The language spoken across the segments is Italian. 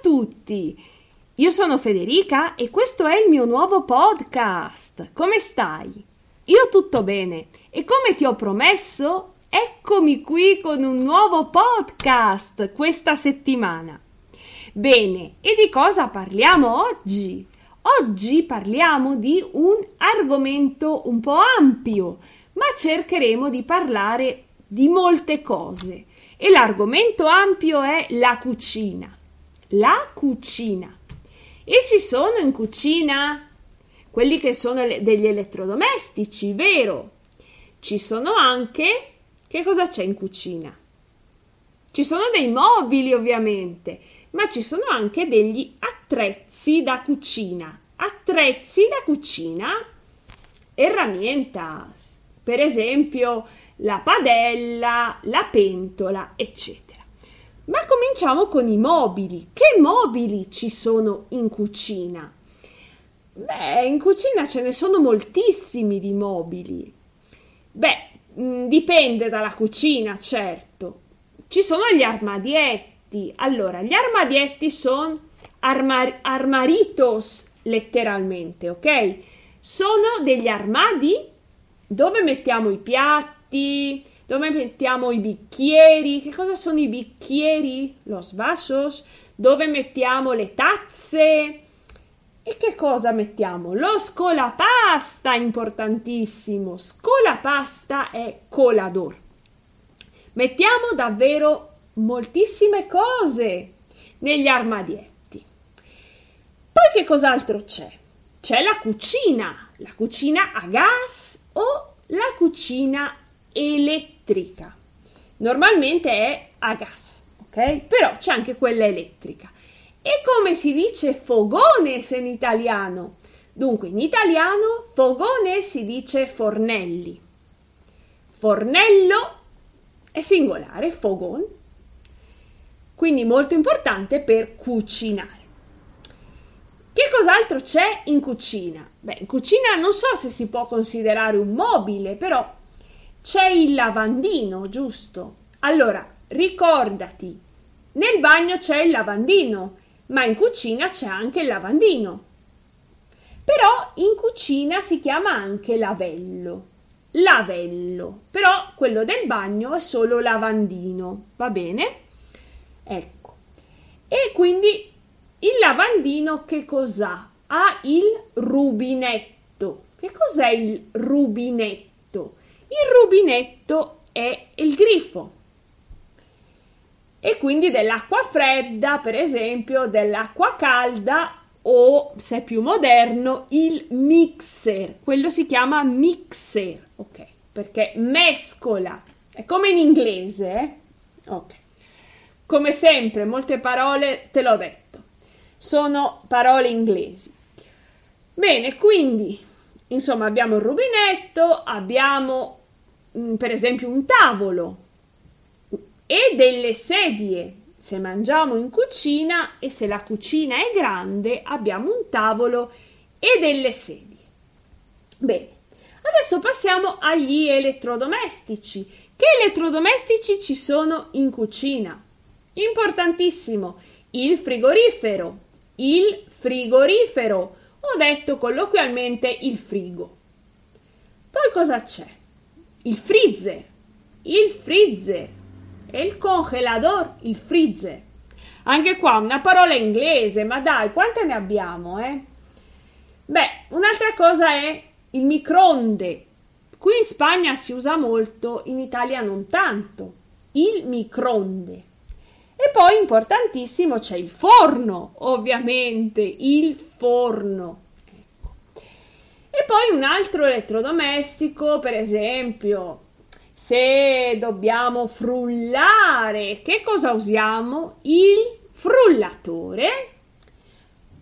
tutti! Io sono Federica e questo è il mio nuovo podcast. Come stai? Io tutto bene e come ti ho promesso, eccomi qui con un nuovo podcast questa settimana. Bene, e di cosa parliamo oggi? Oggi parliamo di un argomento un po' ampio, ma cercheremo di parlare di molte cose. E l'argomento ampio è la cucina. La cucina. E ci sono in cucina quelli che sono degli elettrodomestici, vero? Ci sono anche che cosa c'è in cucina? Ci sono dei mobili, ovviamente, ma ci sono anche degli attrezzi da cucina. Attrezzi da cucina, herramientas, per esempio la padella, la pentola, eccetera. Ma cominciamo con i mobili. Che mobili ci sono in cucina? Beh, in cucina ce ne sono moltissimi di mobili. Beh, Mm, dipende dalla cucina, certo. Ci sono gli armadietti. Allora, gli armadietti sono armar- armaritos, letteralmente, ok? Sono degli armadi dove mettiamo i piatti, dove mettiamo i bicchieri. Che cosa sono i bicchieri? Los vasos. Dove mettiamo le tazze e che cosa mettiamo? Lo scolapasta, importantissimo. Scolapasta è colador. Mettiamo davvero moltissime cose negli armadietti. Poi che cos'altro c'è? C'è la cucina, la cucina a gas o la cucina elettrica. Normalmente è a gas, ok? Però c'è anche quella elettrica. E come si dice fogones in italiano? Dunque, in italiano fogone si dice fornelli. Fornello è singolare, fogon. Quindi molto importante per cucinare. Che cos'altro c'è in cucina? Beh, in cucina non so se si può considerare un mobile, però c'è il lavandino, giusto? Allora, ricordati, nel bagno c'è il lavandino ma in cucina c'è anche il lavandino. Però in cucina si chiama anche lavello. Lavello, però quello del bagno è solo lavandino, va bene? Ecco. E quindi il lavandino che cos'ha? Ha il rubinetto. Che cos'è il rubinetto? Il rubinetto è il grifo e quindi dell'acqua fredda, per esempio, dell'acqua calda o, se è più moderno, il mixer. Quello si chiama mixer, ok? Perché mescola. È come in inglese, eh? Ok. Come sempre, molte parole, te l'ho detto, sono parole inglesi. Bene, quindi, insomma, abbiamo il rubinetto, abbiamo, per esempio, un tavolo e delle sedie se mangiamo in cucina e se la cucina è grande abbiamo un tavolo e delle sedie. Bene, adesso passiamo agli elettrodomestici. Che elettrodomestici ci sono in cucina? Importantissimo, il frigorifero. Il frigorifero, ho detto colloquialmente il frigo. Poi cosa c'è? Il freezer. Il freezer e il congelador, il freezer. Anche qua una parola inglese, ma dai, quante ne abbiamo, eh? Beh, un'altra cosa è il microonde. Qui in Spagna si usa molto, in Italia non tanto. Il microonde. E poi importantissimo c'è il forno, ovviamente, il forno. E poi un altro elettrodomestico, per esempio, se dobbiamo frullare, che cosa usiamo? Il frullatore.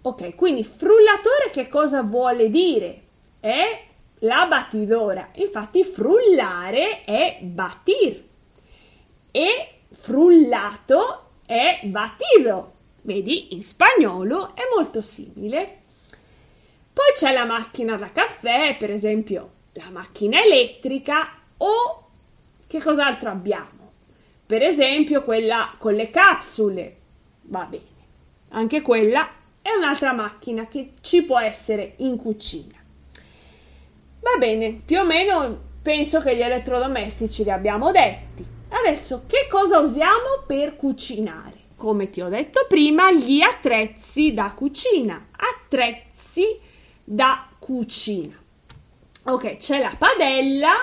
Ok, quindi frullatore che cosa vuole dire? È la battidora. Infatti frullare è batir e frullato è batido. Vedi, in spagnolo è molto simile. Poi c'è la macchina da caffè, per esempio la macchina elettrica o che cos'altro abbiamo? Per esempio quella con le capsule. Va bene. Anche quella è un'altra macchina che ci può essere in cucina. Va bene, più o meno penso che gli elettrodomestici li abbiamo detti. Adesso che cosa usiamo per cucinare? Come ti ho detto prima, gli attrezzi da cucina. Attrezzi da cucina. Ok, c'è la padella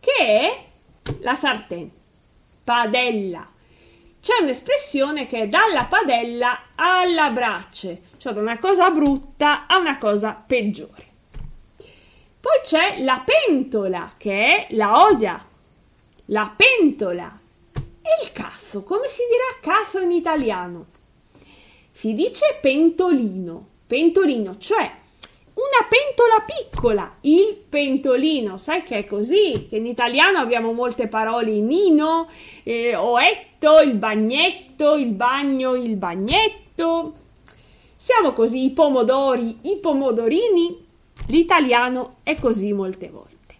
che è la sartén. Padella. C'è un'espressione che è dalla padella alla brace, cioè da una cosa brutta a una cosa peggiore. Poi c'è la pentola, che è la odia. La pentola. E il caso, come si dirà caso in italiano? Si dice pentolino, pentolino, cioè una pentola piccola, il pentolino, sai che è così? Che in italiano abbiamo molte parole, nino, eh, oetto, il bagnetto, il bagno, il bagnetto. Siamo così, i pomodori, i pomodorini. L'italiano è così molte volte.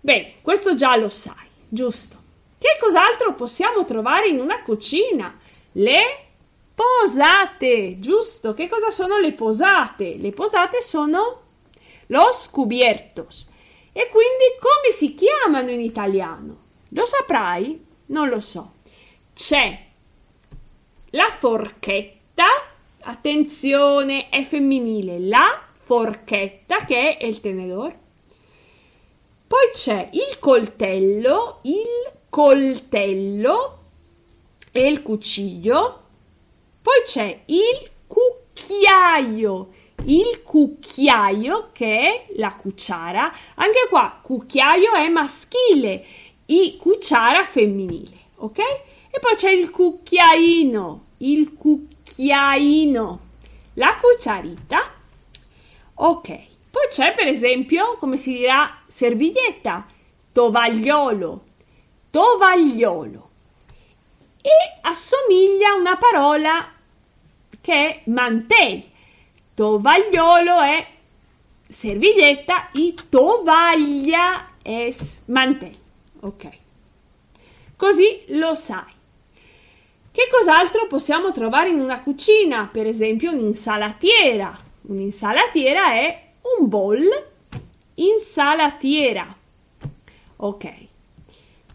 Bene, questo già lo sai, giusto? Che cos'altro possiamo trovare in una cucina? Le Posate, giusto? Che cosa sono le posate? Le posate sono los cubiertos. E quindi come si chiamano in italiano? Lo saprai? Non lo so. C'è la forchetta, attenzione, è femminile, la forchetta che è il tenedor. Poi c'è il coltello, il coltello e il cucciglio poi c'è il cucchiaio, il cucchiaio che è la cucciara. Anche qua cucchiaio è maschile, i cucciara femminile, ok? E poi c'è il cucchiaino, il cucchiaino, la cucciarita. Ok. Poi c'è per esempio, come si dirà, serviglietta, tovagliolo, tovagliolo. E assomiglia a una parola che è mantel. Tovagliolo è serviglietta, e tovaglia è mantel. Ok. Così lo sai. Che cos'altro possiamo trovare in una cucina? Per esempio un'insalatiera. Un'insalatiera è un bowl insalatiera. Ok.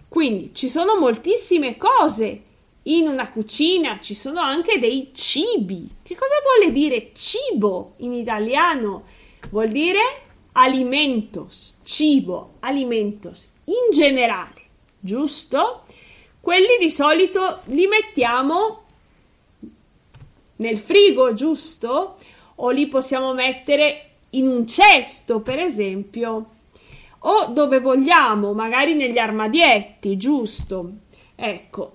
Quindi ci sono moltissime cose in una cucina ci sono anche dei cibi. Che cosa vuole dire cibo in italiano? Vuol dire alimentos, cibo, alimentos in generale, giusto? Quelli di solito li mettiamo nel frigo, giusto? O li possiamo mettere in un cesto, per esempio, o dove vogliamo, magari negli armadietti, giusto? Ecco,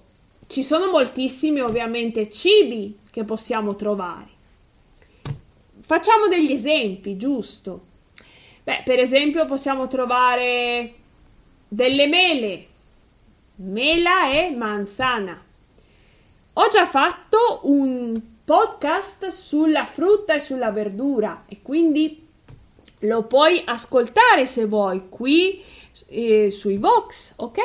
ci sono moltissimi ovviamente cibi che possiamo trovare. Facciamo degli esempi, giusto? Beh, per esempio possiamo trovare delle mele, mela e manzana. Ho già fatto un podcast sulla frutta e sulla verdura e quindi lo puoi ascoltare se vuoi qui eh, sui Vox, ok?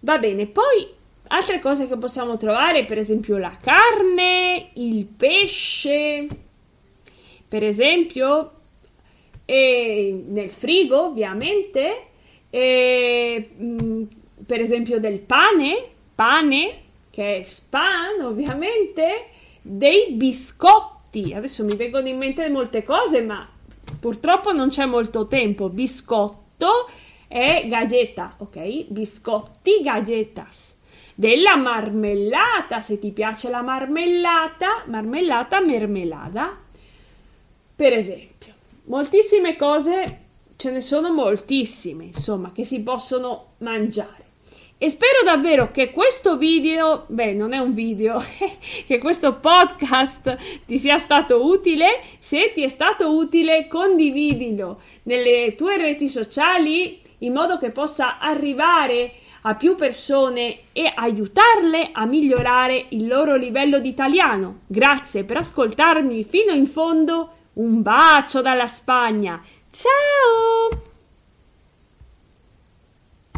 Va bene, poi Altre cose che possiamo trovare, per esempio la carne, il pesce, per esempio, nel frigo ovviamente, e, mh, mm, per esempio del pane, pane che è span ovviamente, dei biscotti. Adesso mi vengono in mente molte cose, ma purtroppo non c'è molto tempo. Biscotto e galleta, ok? Biscotti, galletas della marmellata, se ti piace la marmellata, marmellata mermelada, per esempio. Moltissime cose, ce ne sono moltissime, insomma, che si possono mangiare. e spero davvero che questo video, beh, non è un video, che questo podcast ti sia stato utile. Se ti è stato utile, condividilo nelle tue reti sociali in modo che possa arrivare a più persone e aiutarle a migliorare il loro livello di italiano. Grazie per ascoltarmi fino in fondo. Un bacio dalla Spagna. Ciao!